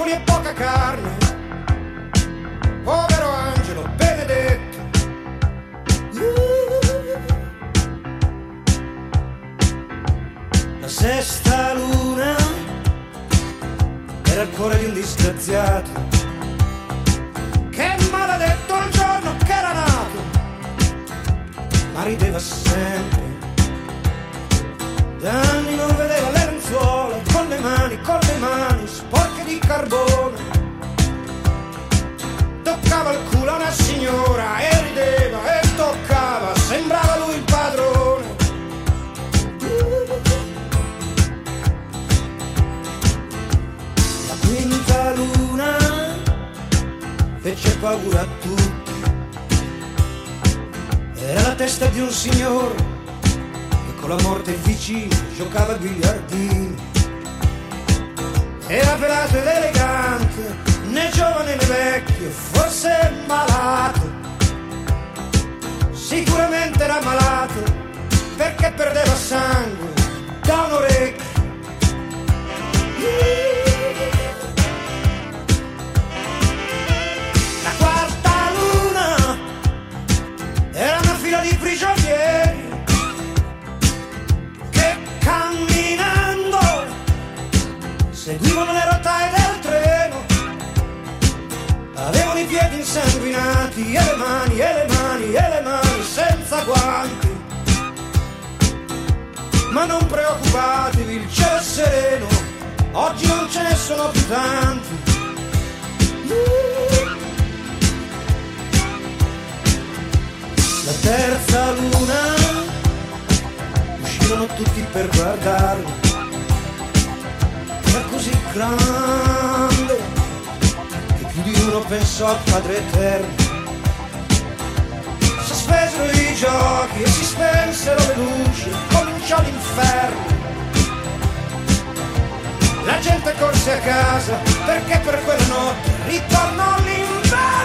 Muscoli e poca carne. Povero angelo benedetto. La sesta luna era il cuore di un disgraziato che maledetto il giorno che era nato, ma rideva sempre. Da anni non vedeva le lenzuola con le mani, con le mani di carbone. Toccava il culo a una signora e rideva e toccava, sembrava lui il padrone. La quinta luna fece paura a tutti. Era la testa di un signore che con la morte vicino giocava a biliardini. Era pelato ed elegante, né giovane né vecchio, forse malato. Sicuramente era malato perché perdeva sangue da un orecchio. Seguivano le rotaie del treno. Avevano i piedi insanguinati e le mani, e le mani, e le mani senza guanti. Ma non preoccupatevi, il cielo è sereno, oggi non ce ne sono più tanti. La terza luna uscirono tutti per guardarlo. Grande che più di uno pensò al Padre Eterno. Sospesero i giochi e si spensero le luci, cominciò l'inferno. La gente corse a casa perché per quella notte ritornò l'inverno.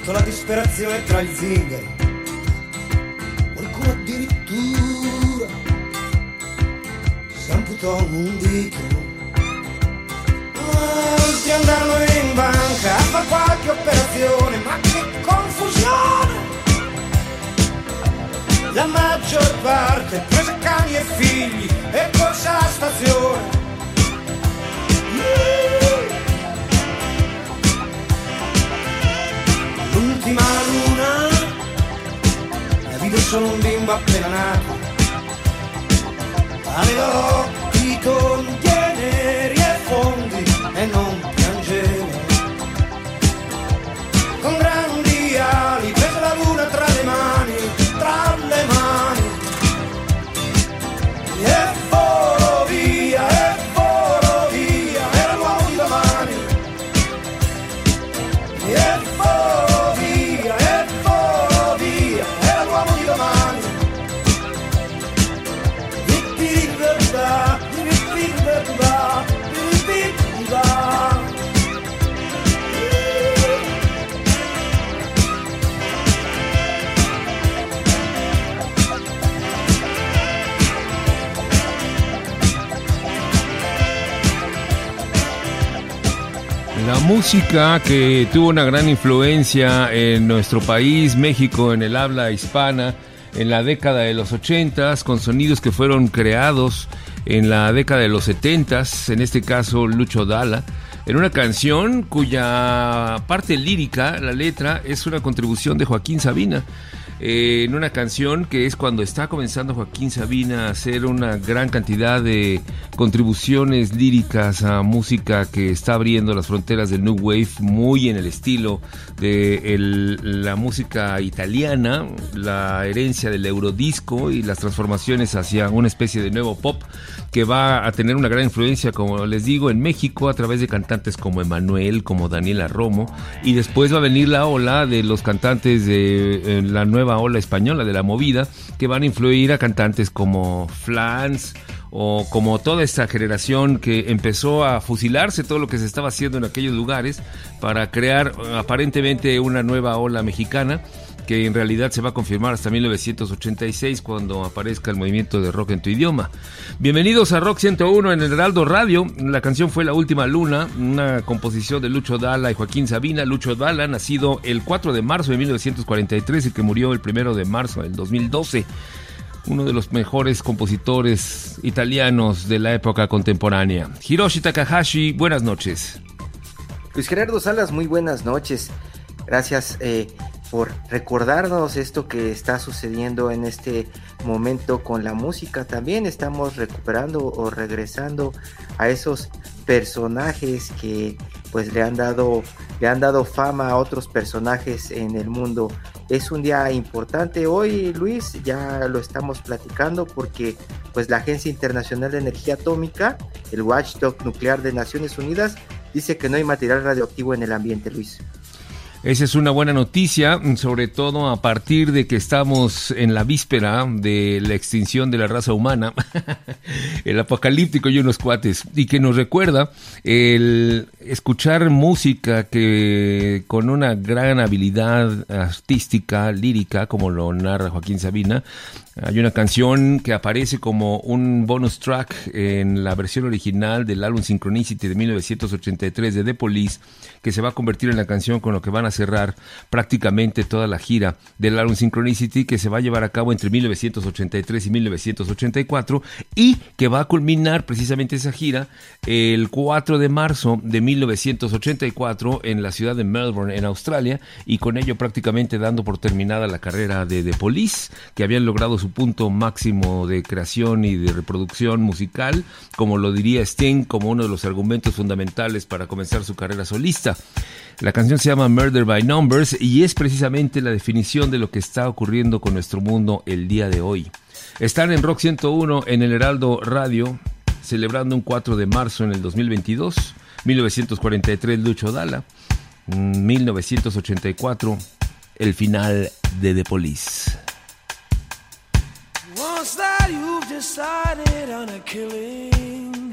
Portò la disperazione tra gli zingari. Qualcuno addirittura si amputò un dito. Altri andarono in banca a fare qualche operazione, ma che confusione! La maggior parte prese cani e figli e corse alla stazione. settimana luna la vide solo un bimbo appena nato. Aveva occhi con teneri e fondi e non música que tuvo una gran influencia en nuestro país, México, en el habla hispana, en la década de los 80 con sonidos que fueron creados en la década de los 70 en este caso Lucho Dala, en una canción cuya parte lírica, la letra, es una contribución de Joaquín Sabina. En una canción que es cuando está comenzando Joaquín Sabina a hacer una gran cantidad de contribuciones líricas a música que está abriendo las fronteras del New Wave muy en el estilo de la música italiana, la herencia del eurodisco y las transformaciones hacia una especie de nuevo pop que va a tener una gran influencia, como les digo, en México a través de cantantes como Emanuel, como Daniela Romo, y después va a venir la ola de los cantantes de la nueva ola española de la movida, que van a influir a cantantes como Flans o como toda esta generación que empezó a fusilarse todo lo que se estaba haciendo en aquellos lugares para crear aparentemente una nueva ola mexicana que en realidad se va a confirmar hasta 1986 cuando aparezca el movimiento de rock en tu idioma. Bienvenidos a Rock 101 en el Heraldo Radio. La canción fue La Última Luna, una composición de Lucho Dalla y Joaquín Sabina. Lucho Dalla, nacido el 4 de marzo de 1943 y que murió el 1 de marzo del 2012 uno de los mejores compositores italianos de la época contemporánea. Hiroshi Takahashi, buenas noches. Luis Gerardo Salas, muy buenas noches. Gracias eh, por recordarnos esto que está sucediendo en este momento con la música. También estamos recuperando o regresando a esos personajes que pues le han dado le han dado fama a otros personajes en el mundo. Es un día importante hoy, Luis, ya lo estamos platicando porque pues la Agencia Internacional de Energía Atómica, el Watchdog Nuclear de Naciones Unidas, dice que no hay material radioactivo en el ambiente, Luis. Esa es una buena noticia, sobre todo a partir de que estamos en la víspera de la extinción de la raza humana, el apocalíptico y unos cuates, y que nos recuerda el escuchar música que con una gran habilidad artística, lírica, como lo narra Joaquín Sabina, hay una canción que aparece como un bonus track en la versión original del álbum Synchronicity de 1983 de The Police, que se va a convertir en la canción con lo que van a cerrar prácticamente toda la gira del álbum Synchronicity, que se va a llevar a cabo entre 1983 y 1984, y que va a culminar precisamente esa gira el 4 de marzo de 1984 en la ciudad de Melbourne, en Australia, y con ello prácticamente dando por terminada la carrera de The Police, que habían logrado su punto máximo de creación y de reproducción musical, como lo diría Sting, como uno de los argumentos fundamentales para comenzar su carrera solista. La canción se llama Murder by Numbers y es precisamente la definición de lo que está ocurriendo con nuestro mundo el día de hoy. Están en Rock 101 en el Heraldo Radio, celebrando un 4 de marzo en el 2022, 1943 Lucho Dala, 1984 el final de The Police. Decided on a killing,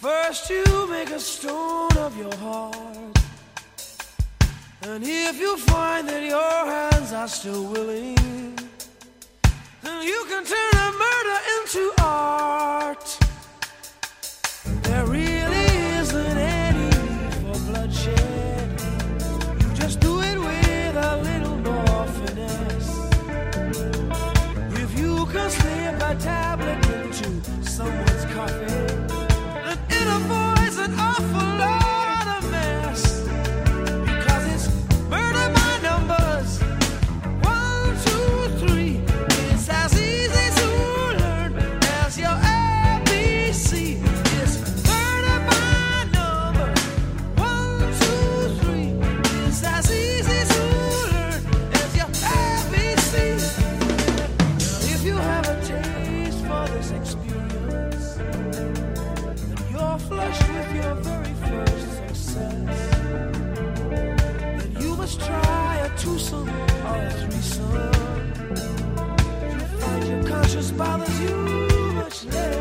first you make a stone of your heart. And if you find that your hands are still willing, then you can turn a murder into art. Conscience bothers you much less.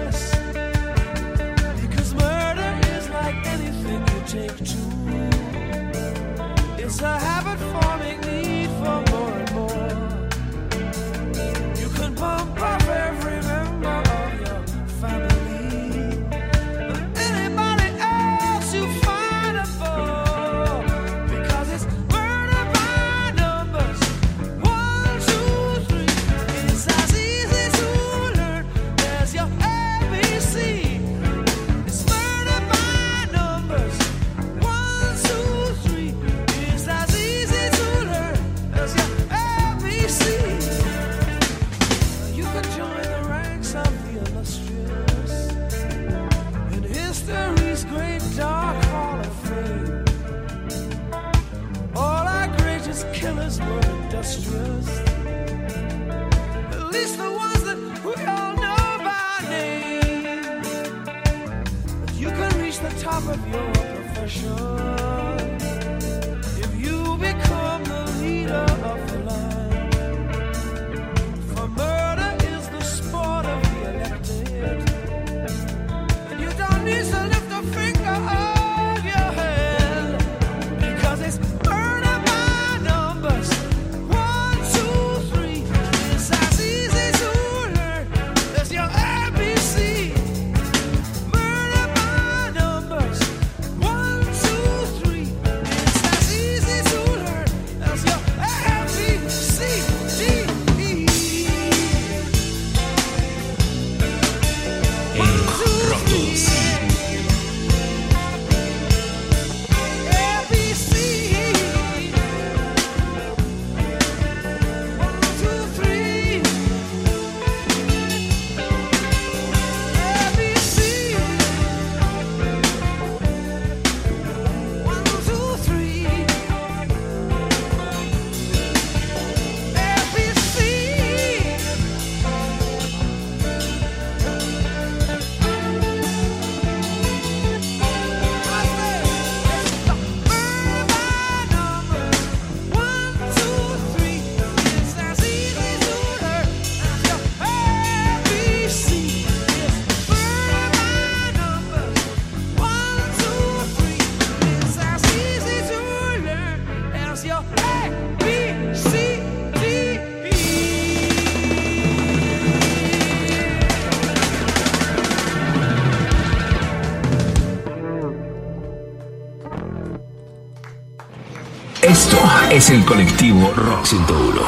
Es el colectivo Rock 101.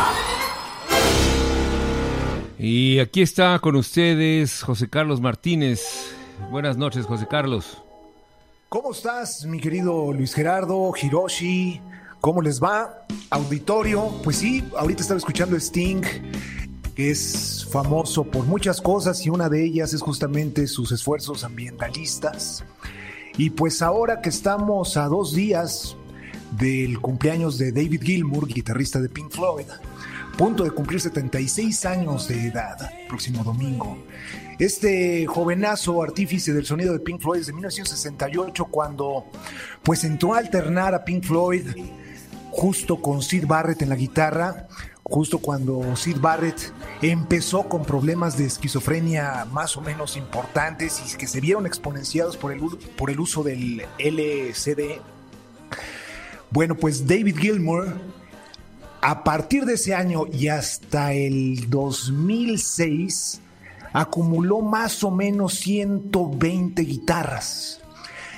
Y aquí está con ustedes José Carlos Martínez. Buenas noches, José Carlos. ¿Cómo estás, mi querido Luis Gerardo, Hiroshi? ¿Cómo les va? Auditorio, pues sí, ahorita estaba escuchando Sting, que es famoso por muchas cosas y una de ellas es justamente sus esfuerzos ambientalistas. Y pues ahora que estamos a dos días del cumpleaños de David Gilmour, guitarrista de Pink Floyd, punto de cumplir 76 años de edad, próximo domingo. Este jovenazo artífice del sonido de Pink Floyd desde 1968 cuando pues entró a alternar a Pink Floyd justo con Sid Barrett en la guitarra, justo cuando Sid Barrett empezó con problemas de esquizofrenia más o menos importantes y que se vieron exponenciados por el, por el uso del LCD. Bueno, pues David Gilmour, a partir de ese año y hasta el 2006, acumuló más o menos 120 guitarras.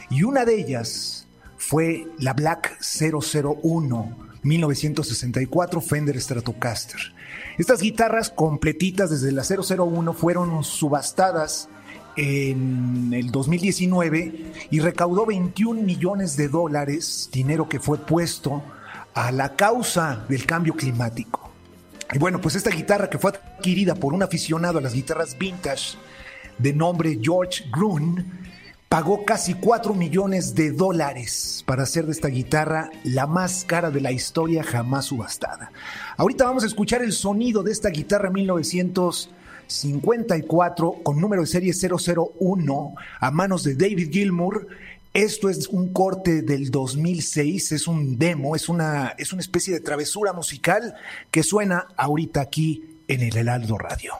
Y una de ellas fue la Black 001 1964 Fender Stratocaster. Estas guitarras completitas desde la 001 fueron subastadas en el 2019 y recaudó 21 millones de dólares, dinero que fue puesto a la causa del cambio climático. Y bueno, pues esta guitarra que fue adquirida por un aficionado a las guitarras vintage de nombre George Grun, pagó casi 4 millones de dólares para hacer de esta guitarra la más cara de la historia jamás subastada. Ahorita vamos a escuchar el sonido de esta guitarra 54 con número de serie 001 a manos de David Gilmour. Esto es un corte del 2006, es un demo, es una, es una especie de travesura musical que suena ahorita aquí en el Heraldo Radio.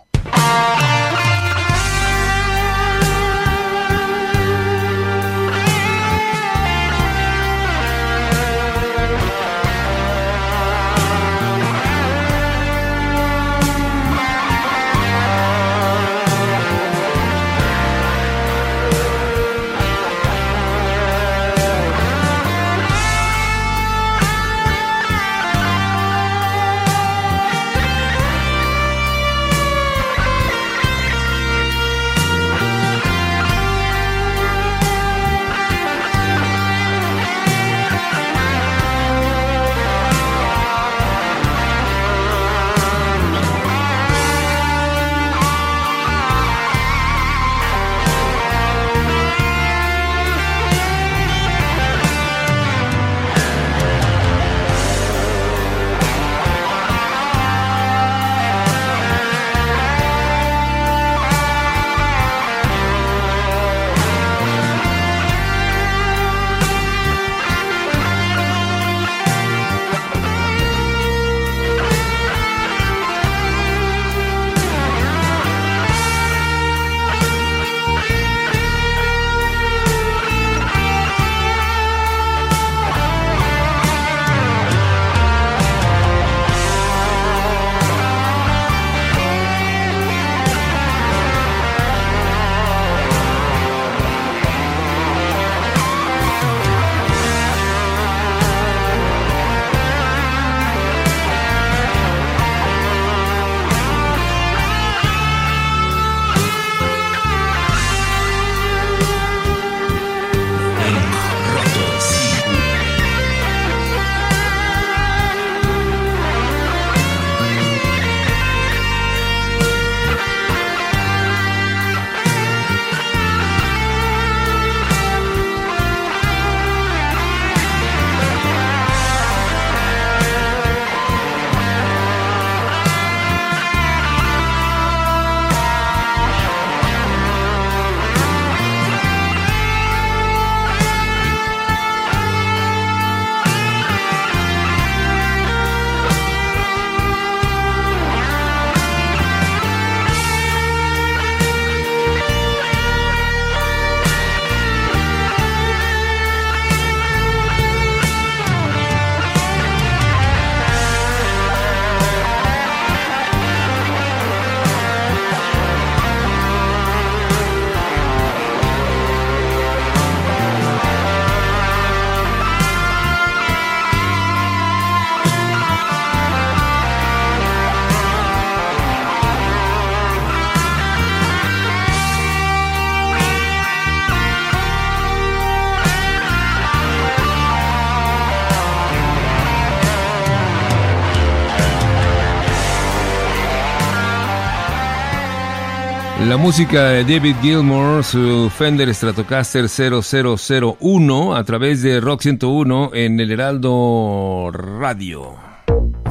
Música de David Gilmour, su Fender Stratocaster 0001 a través de Rock 101 en el Heraldo Radio.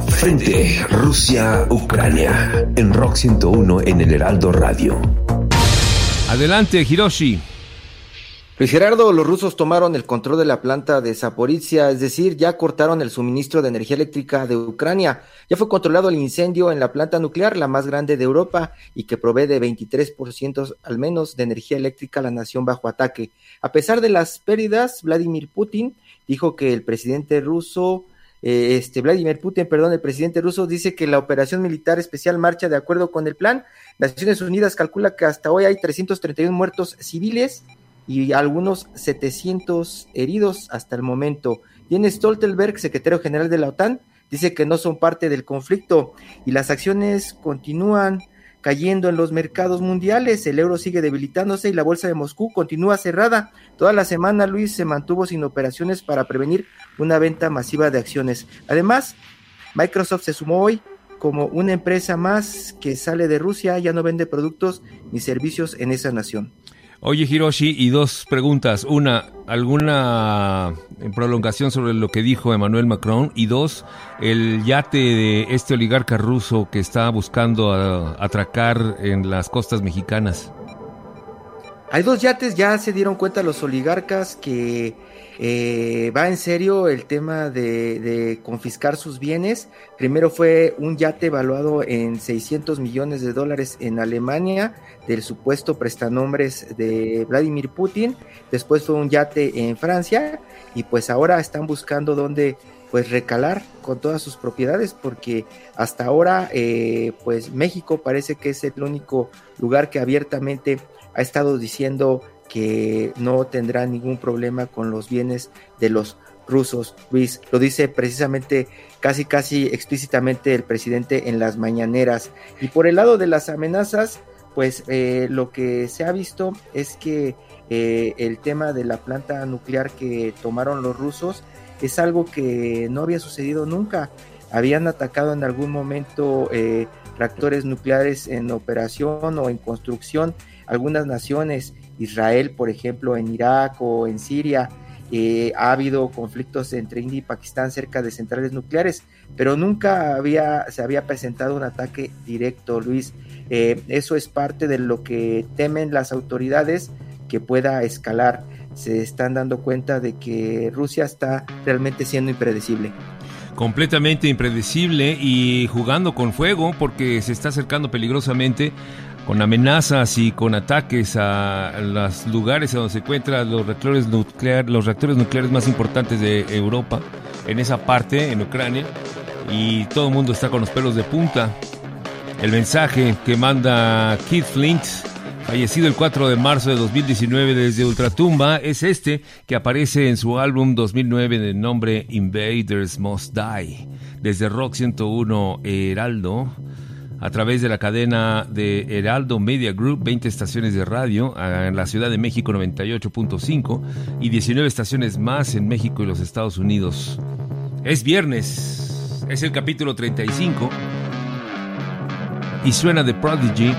Frente Rusia-Ucrania en Rock 101 en el Heraldo Radio. Adelante, Hiroshi. Luis Gerardo, los rusos tomaron el control de la planta de Zaporizhia, es decir, ya cortaron el suministro de energía eléctrica de Ucrania. Ya fue controlado el incendio en la planta nuclear, la más grande de Europa y que provee de 23% al menos de energía eléctrica a la nación bajo ataque. A pesar de las pérdidas, Vladimir Putin dijo que el presidente ruso eh, este Vladimir Putin, perdón, el presidente ruso dice que la operación militar especial marcha de acuerdo con el plan. Naciones Unidas calcula que hasta hoy hay 331 muertos civiles y algunos 700 heridos hasta el momento. Jens Stoltenberg, secretario general de la OTAN, dice que no son parte del conflicto y las acciones continúan cayendo en los mercados mundiales, el euro sigue debilitándose y la bolsa de Moscú continúa cerrada. Toda la semana Luis se mantuvo sin operaciones para prevenir una venta masiva de acciones. Además, Microsoft se sumó hoy como una empresa más que sale de Rusia, ya no vende productos ni servicios en esa nación. Oye, Hiroshi, y dos preguntas. Una, ¿alguna prolongación sobre lo que dijo Emmanuel Macron? Y dos, el yate de este oligarca ruso que está buscando a- atracar en las costas mexicanas. Hay dos yates, ya se dieron cuenta los oligarcas que eh, va en serio el tema de, confiscar sus bienes. Primero fue un yate evaluado en 600 millones de dólares en Alemania del supuesto prestanombres de Vladimir Putin. Después fue un yate en Francia y pues ahora están buscando dónde pues recalar con todas sus propiedades porque hasta ahora eh, pues México parece que es el único lugar que abiertamente ha estado diciendo que no tendrá ningún problema con los bienes de los rusos. Luis, lo dice precisamente casi casi explícitamente el presidente en las mañaneras. Y por el lado de las amenazas, pues eh, lo que se ha visto es que eh, el tema de la planta nuclear que tomaron los rusos es algo que no había sucedido nunca. Habían atacado en algún momento eh, reactores nucleares en operación o en construcción algunas naciones, Israel, por ejemplo, en Irak o en Siria, eh, ha habido conflictos entre India y Pakistán cerca de centrales nucleares, pero nunca había, se había presentado un ataque directo, Luis. Eh, eso es parte de lo que temen las autoridades que pueda escalar. Se están dando cuenta de que Rusia está realmente siendo impredecible. Completamente impredecible y jugando con fuego porque se está acercando peligrosamente con amenazas y con ataques a los lugares donde se encuentran los reactores, nuclear, los reactores nucleares más importantes de Europa, en esa parte, en Ucrania, y todo el mundo está con los pelos de punta. El mensaje que manda Keith Flint, fallecido el 4 de marzo de 2019 desde Ultratumba, es este que aparece en su álbum 2009 de nombre Invaders Must Die, desde Rock 101 Heraldo a través de la cadena de Heraldo Media Group, 20 estaciones de radio, en la Ciudad de México 98.5 y 19 estaciones más en México y los Estados Unidos. Es viernes, es el capítulo 35 y suena The Prodigy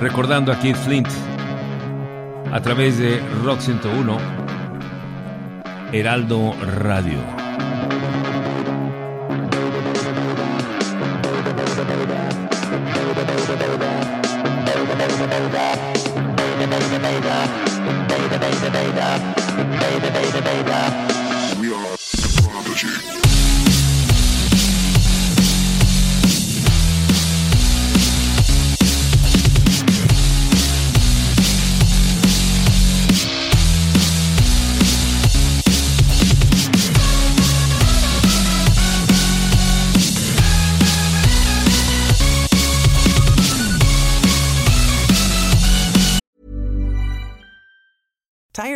recordando a Keith Flint a través de Rock 101 Heraldo Radio.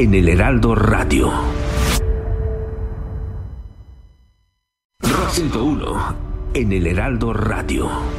en el Heraldo Radio. Rock 101 en el Heraldo Radio.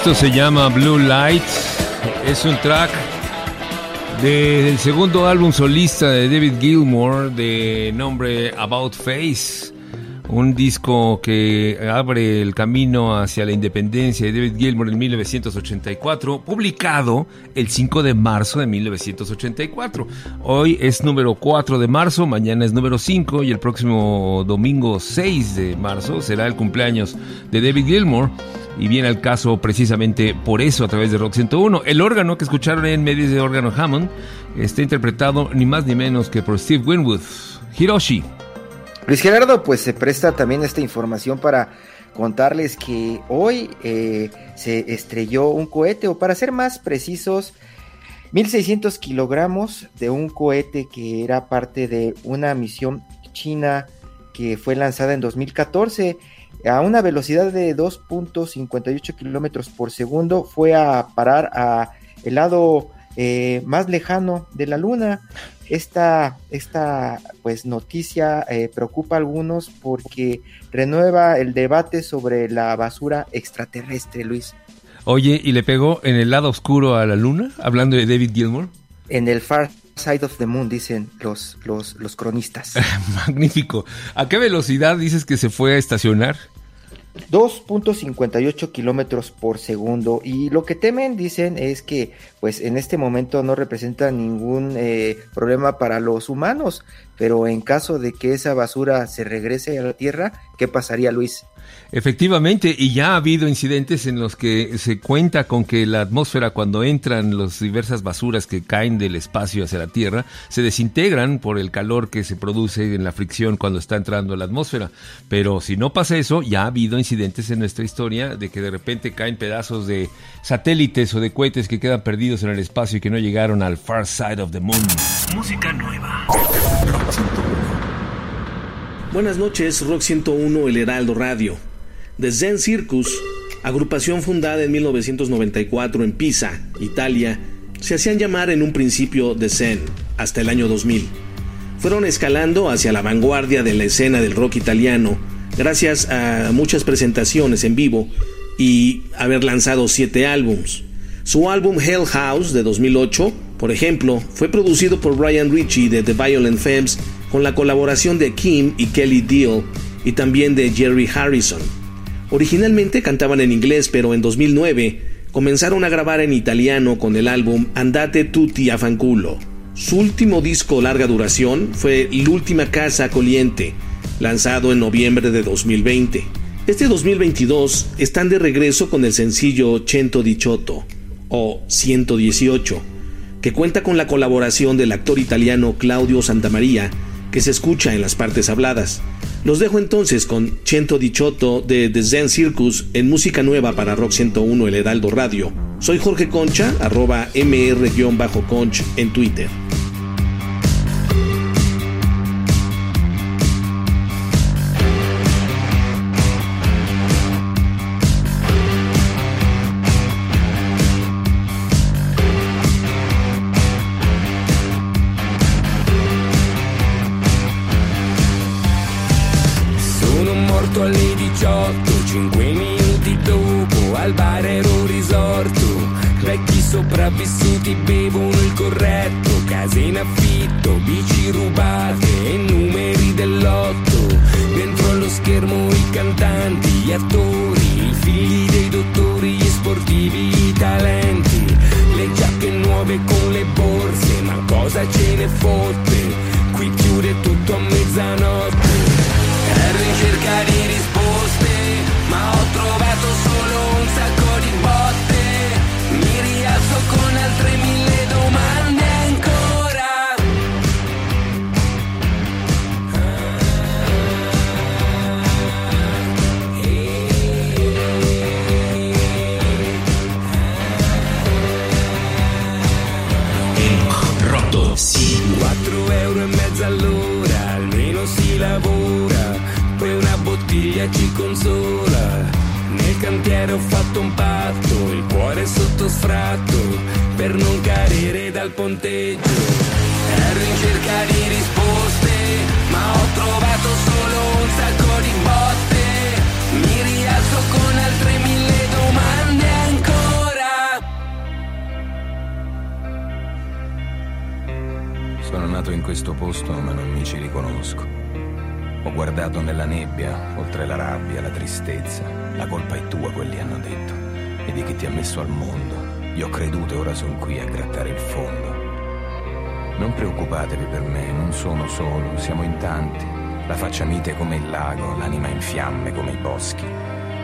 Esto se llama Blue Lights. Es un track del segundo álbum solista de David Gilmour de nombre About Face un disco que abre el camino hacia la independencia de David Gilmour en 1984, publicado el 5 de marzo de 1984. Hoy es número 4 de marzo, mañana es número 5 y el próximo domingo 6 de marzo será el cumpleaños de David Gilmour. Y viene al caso precisamente por eso a través de Rock 101. El órgano que escucharon en medios de órgano Hammond está interpretado ni más ni menos que por Steve Winwood. Hiroshi. Luis Gerardo, pues se presta también esta información para contarles que hoy eh, se estrelló un cohete, o para ser más precisos, 1600 kilogramos de un cohete que era parte de una misión china que fue lanzada en 2014 a una velocidad de 2.58 kilómetros por segundo fue a parar a el lado eh, más lejano de la luna esta, esta pues, noticia eh, preocupa a algunos porque renueva el debate sobre la basura extraterrestre, Luis. Oye, ¿y le pegó en el lado oscuro a la luna? Hablando de David Gilmour. En el Far Side of the Moon, dicen los, los, los cronistas. Magnífico. ¿A qué velocidad dices que se fue a estacionar? 2.58 kilómetros por segundo y lo que temen dicen es que pues en este momento no representa ningún eh, problema para los humanos pero en caso de que esa basura se regrese a la tierra ¿qué pasaría Luis? Efectivamente, y ya ha habido incidentes en los que se cuenta con que la atmósfera, cuando entran las diversas basuras que caen del espacio hacia la Tierra, se desintegran por el calor que se produce en la fricción cuando está entrando a la atmósfera. Pero si no pasa eso, ya ha habido incidentes en nuestra historia de que de repente caen pedazos de satélites o de cohetes que quedan perdidos en el espacio y que no llegaron al far side of the moon. Música nueva. Buenas noches, Rock 101, El Heraldo Radio. The Zen Circus, agrupación fundada en 1994 en Pisa, Italia, se hacían llamar en un principio The Zen, hasta el año 2000. Fueron escalando hacia la vanguardia de la escena del rock italiano, gracias a muchas presentaciones en vivo y haber lanzado siete álbums. Su álbum Hell House de 2008, por ejemplo, fue producido por Brian Ritchie de The Violent Femmes con la colaboración de Kim y Kelly Deal y también de Jerry Harrison. Originalmente cantaban en inglés, pero en 2009 comenzaron a grabar en italiano con el álbum Andate tutti a fanculo. Su último disco larga duración fue L'ultima casa coliente, lanzado en noviembre de 2020. Este 2022 están de regreso con el sencillo Cento Dichotto o 118, que cuenta con la colaboración del actor italiano Claudio Santamaría que se escucha en las partes habladas. Los dejo entonces con Cento Dichotto de The Zen Circus en música nueva para Rock 101 El Heraldo Radio. Soy Jorge Concha, arroba mr-conch en Twitter. Sono nato in questo posto, ma non mi ci riconosco. Ho guardato nella nebbia, oltre la rabbia, la tristezza. La colpa è tua, quelli hanno detto. E di chi ti ha messo al mondo. Io ho creduto e ora sono qui a grattare il fondo. Non preoccupatevi per me, non sono solo, siamo in tanti. La faccia mite come il lago, l'anima in fiamme come i boschi.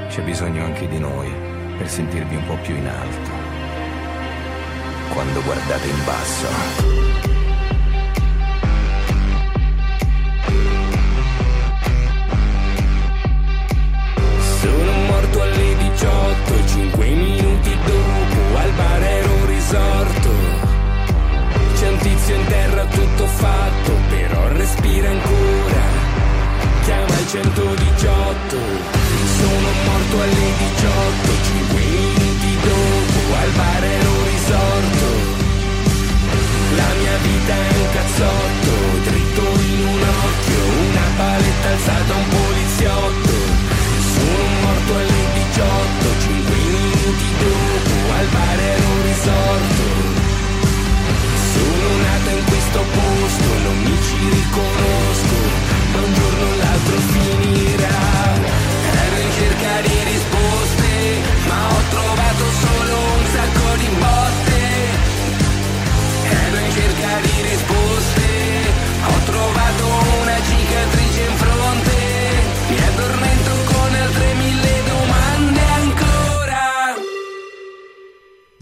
C'è bisogno anche di noi per sentirvi un po' più in alto. Quando guardate in basso. Sono morto alle 18, 5 minuti dopo al bar ero risorto. C'è un tizio in terra tutto fatto, però respira ancora. Chiama il 118. Sono morto alle 18, 5 minuti dopo al bar ero risorto. La mia vita è un cazzotto, dritto in un occhio, una paletta alzata a un poliziotto. Sono morto alle 18, 5 minuti dopo al bar ero risorto.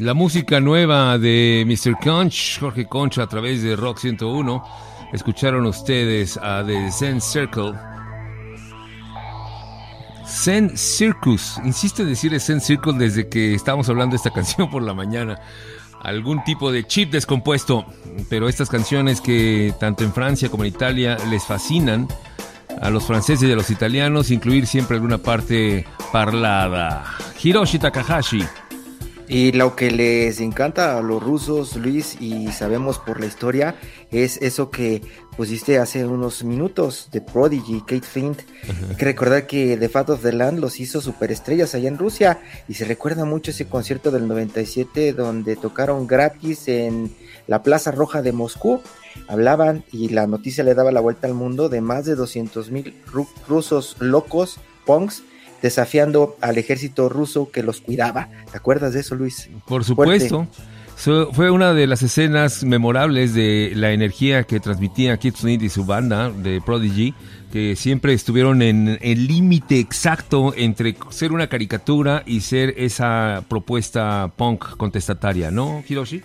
La música nueva de Mr. Conch, Jorge Concha a través de Rock 101. Escucharon ustedes a The Zen Circle. Zen Circus. Insisto en decir Zen Circle desde que estábamos hablando de esta canción por la mañana. Algún tipo de chip descompuesto. Pero estas canciones que tanto en Francia como en Italia les fascinan a los franceses y a los italianos, incluir siempre alguna parte parlada. Hiroshi Takahashi. Y lo que les encanta a los rusos, Luis, y sabemos por la historia, es eso que pusiste hace unos minutos de Prodigy, Kate Flint. Hay que recordar que The Fat of the Land los hizo superestrellas allá en Rusia y se recuerda mucho ese concierto del 97 donde tocaron gratis en la Plaza Roja de Moscú. Hablaban y la noticia le daba la vuelta al mundo de más de 200 mil rusos locos, punks, desafiando al ejército ruso que los cuidaba. ¿Te acuerdas de eso, Luis? Por supuesto. So, fue una de las escenas memorables de la energía que transmitía Kid Flint y su banda de Prodigy, que siempre estuvieron en el límite exacto entre ser una caricatura y ser esa propuesta punk contestataria, ¿no, Hiroshi?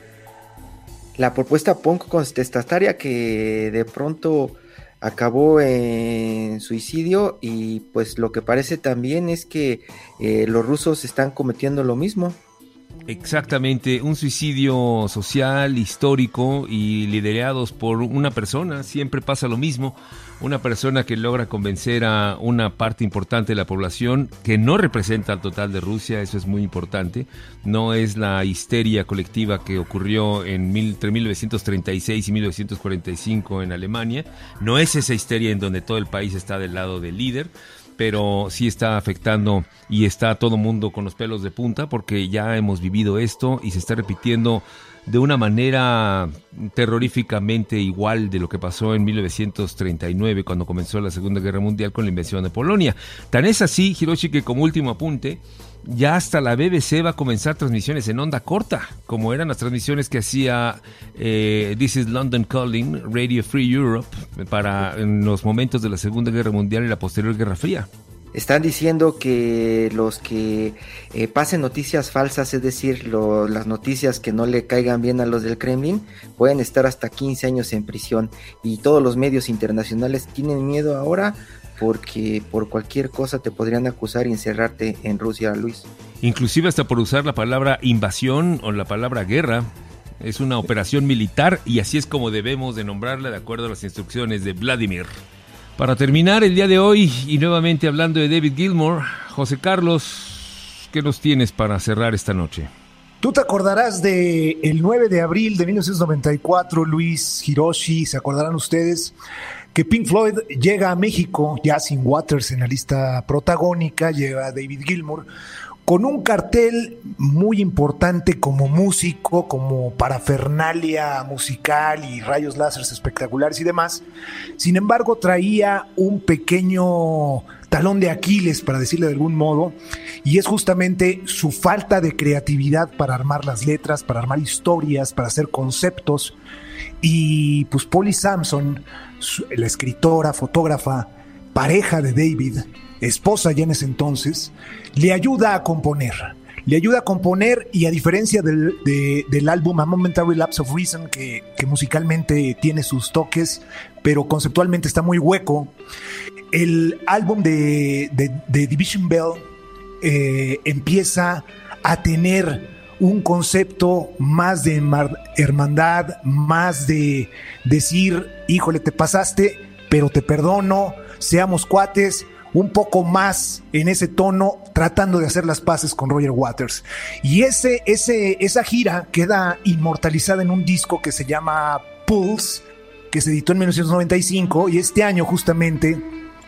La propuesta punk contestataria que de pronto acabó en suicidio y pues lo que parece también es que eh, los rusos están cometiendo lo mismo. Exactamente, un suicidio social, histórico y liderados por una persona, siempre pasa lo mismo, una persona que logra convencer a una parte importante de la población que no representa al total de Rusia, eso es muy importante, no es la histeria colectiva que ocurrió en mil, entre 1936 y 1945 en Alemania, no es esa histeria en donde todo el país está del lado del líder, pero sí está afectando y está todo mundo con los pelos de punta porque ya hemos vivido esto y se está repitiendo de una manera terroríficamente igual de lo que pasó en 1939 cuando comenzó la Segunda Guerra Mundial con la invasión de Polonia. Tan es así, Hiroshi, que como último apunte, ya hasta la BBC va a comenzar transmisiones en onda corta, como eran las transmisiones que hacía eh, This is London Calling, Radio Free Europe, para en los momentos de la Segunda Guerra Mundial y la posterior Guerra Fría. Están diciendo que los que eh, pasen noticias falsas, es decir, las noticias que no le caigan bien a los del Kremlin, pueden estar hasta 15 años en prisión. Y todos los medios internacionales tienen miedo ahora porque por cualquier cosa te podrían acusar y encerrarte en Rusia, Luis. Inclusive hasta por usar la palabra invasión o la palabra guerra. Es una operación militar y así es como debemos de nombrarla de acuerdo a las instrucciones de Vladimir. Para terminar el día de hoy y nuevamente hablando de David Gilmour, José Carlos, ¿qué nos tienes para cerrar esta noche? Tú te acordarás de el 9 de abril de 1994, Luis Hiroshi, se acordarán ustedes que Pink Floyd llega a México ya sin Waters en la lista protagónica, llega David Gilmour con un cartel muy importante como músico, como parafernalia musical y rayos láseres espectaculares y demás. Sin embargo, traía un pequeño talón de Aquiles, para decirle de algún modo, y es justamente su falta de creatividad para armar las letras, para armar historias, para hacer conceptos. Y pues Polly Sampson, la escritora, fotógrafa, pareja de David, esposa ya en ese entonces, le ayuda a componer. Le ayuda a componer y a diferencia del, del álbum A Momentary Lapse of Reason, que, que, musicalmente tiene sus toques, pero conceptualmente está muy hueco, el álbum de, de, Division Bell eh, empieza a tener un concepto más de hermandad, más de decir, híjole, te pasaste, pero te perdono, seamos cuates, un poco más en ese tono, tratando de hacer las paces con Roger Waters. Y ese, ese, esa gira queda inmortalizada en un disco que se llama Pulse, que se editó en 1995 y este año justamente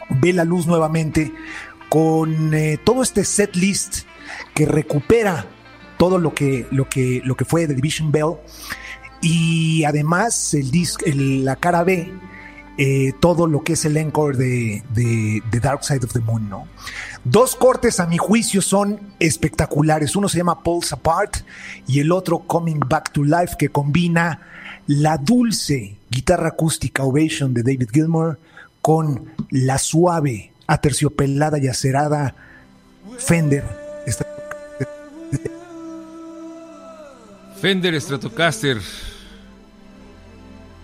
ve la luz nuevamente con eh, todo este set list que recupera todo lo que, lo que, lo que fue The Division Bell y además el disc, la cara B eh, todo lo que es el encore de, de, Dark Side of the Moon, ¿no? Dos cortes a mi juicio son espectaculares. Uno se llama Pulse Apart y el otro Coming Back to Life que combina la dulce guitarra acústica Ovation de David Gilmour con la suave, aterciopelada y acerada Fender. Fender Stratocaster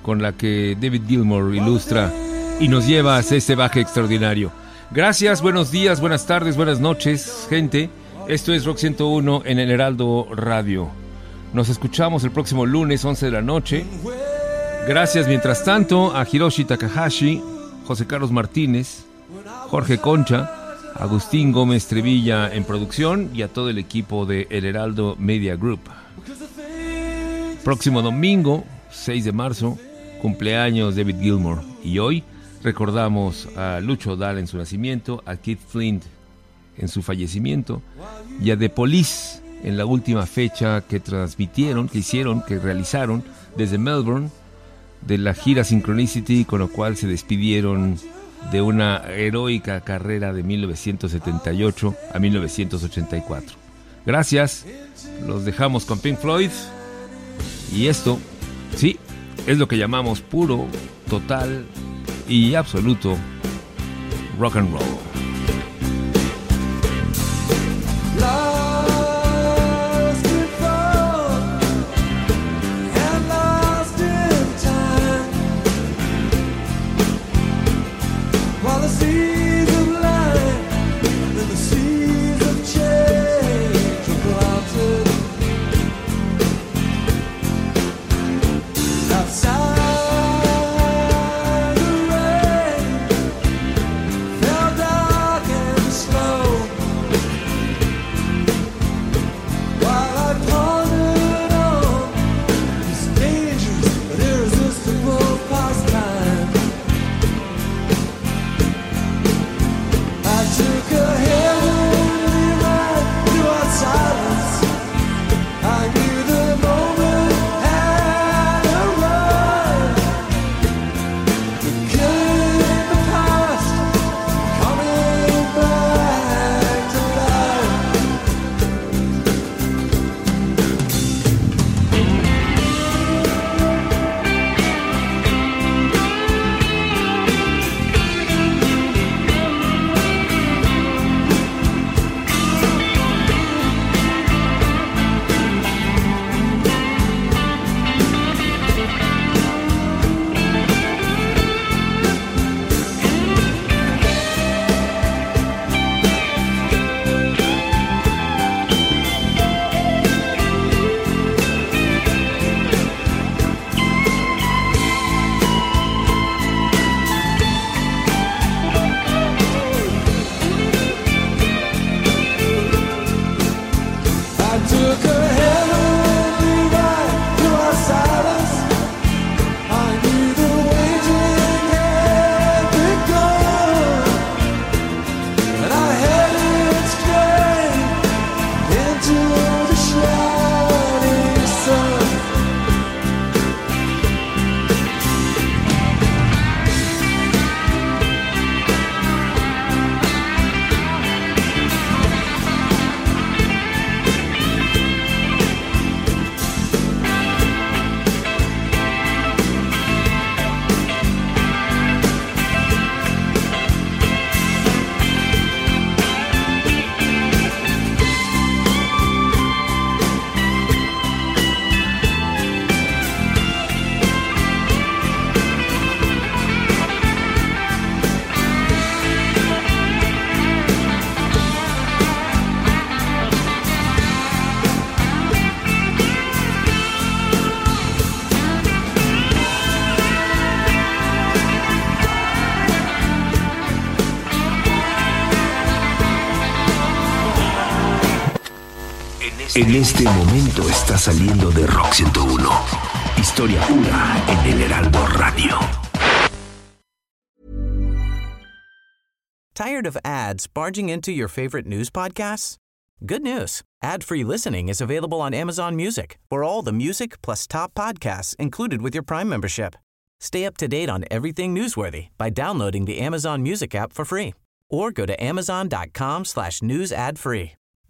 con la que David Gilmour ilustra y nos lleva a este baje extraordinario. Gracias, buenos días, buenas tardes, buenas noches, gente. Esto es Rock 101 en el Heraldo Radio. Nos escuchamos el próximo lunes 11 de la noche. Gracias mientras tanto a Hiroshi Takahashi, José Carlos Martínez, Jorge Concha, Agustín Gómez Trevilla en producción y a todo el equipo de El Heraldo Media Group. Próximo domingo, 6 de marzo, cumpleaños David Gilmour. Y hoy recordamos a Lucho Dahl en su nacimiento, a Keith Flint en su fallecimiento y a The Police en la última fecha que transmitieron, que hicieron, que realizaron desde Melbourne de la gira Synchronicity, con lo cual se despidieron de una heroica carrera de 1978 a 1984. Gracias, los dejamos con Pink Floyd y esto, sí, es lo que llamamos puro, total y absoluto rock and roll. En este momento está saliendo de Rock 101. Historia pura en el Heraldo Radio. Tired of ads barging into your favorite news podcasts? Good news. Ad-free listening is available on Amazon Music for all the music plus top podcasts included with your Prime membership. Stay up to date on everything newsworthy by downloading the Amazon Music app for free or go to amazon.com slash news ad free.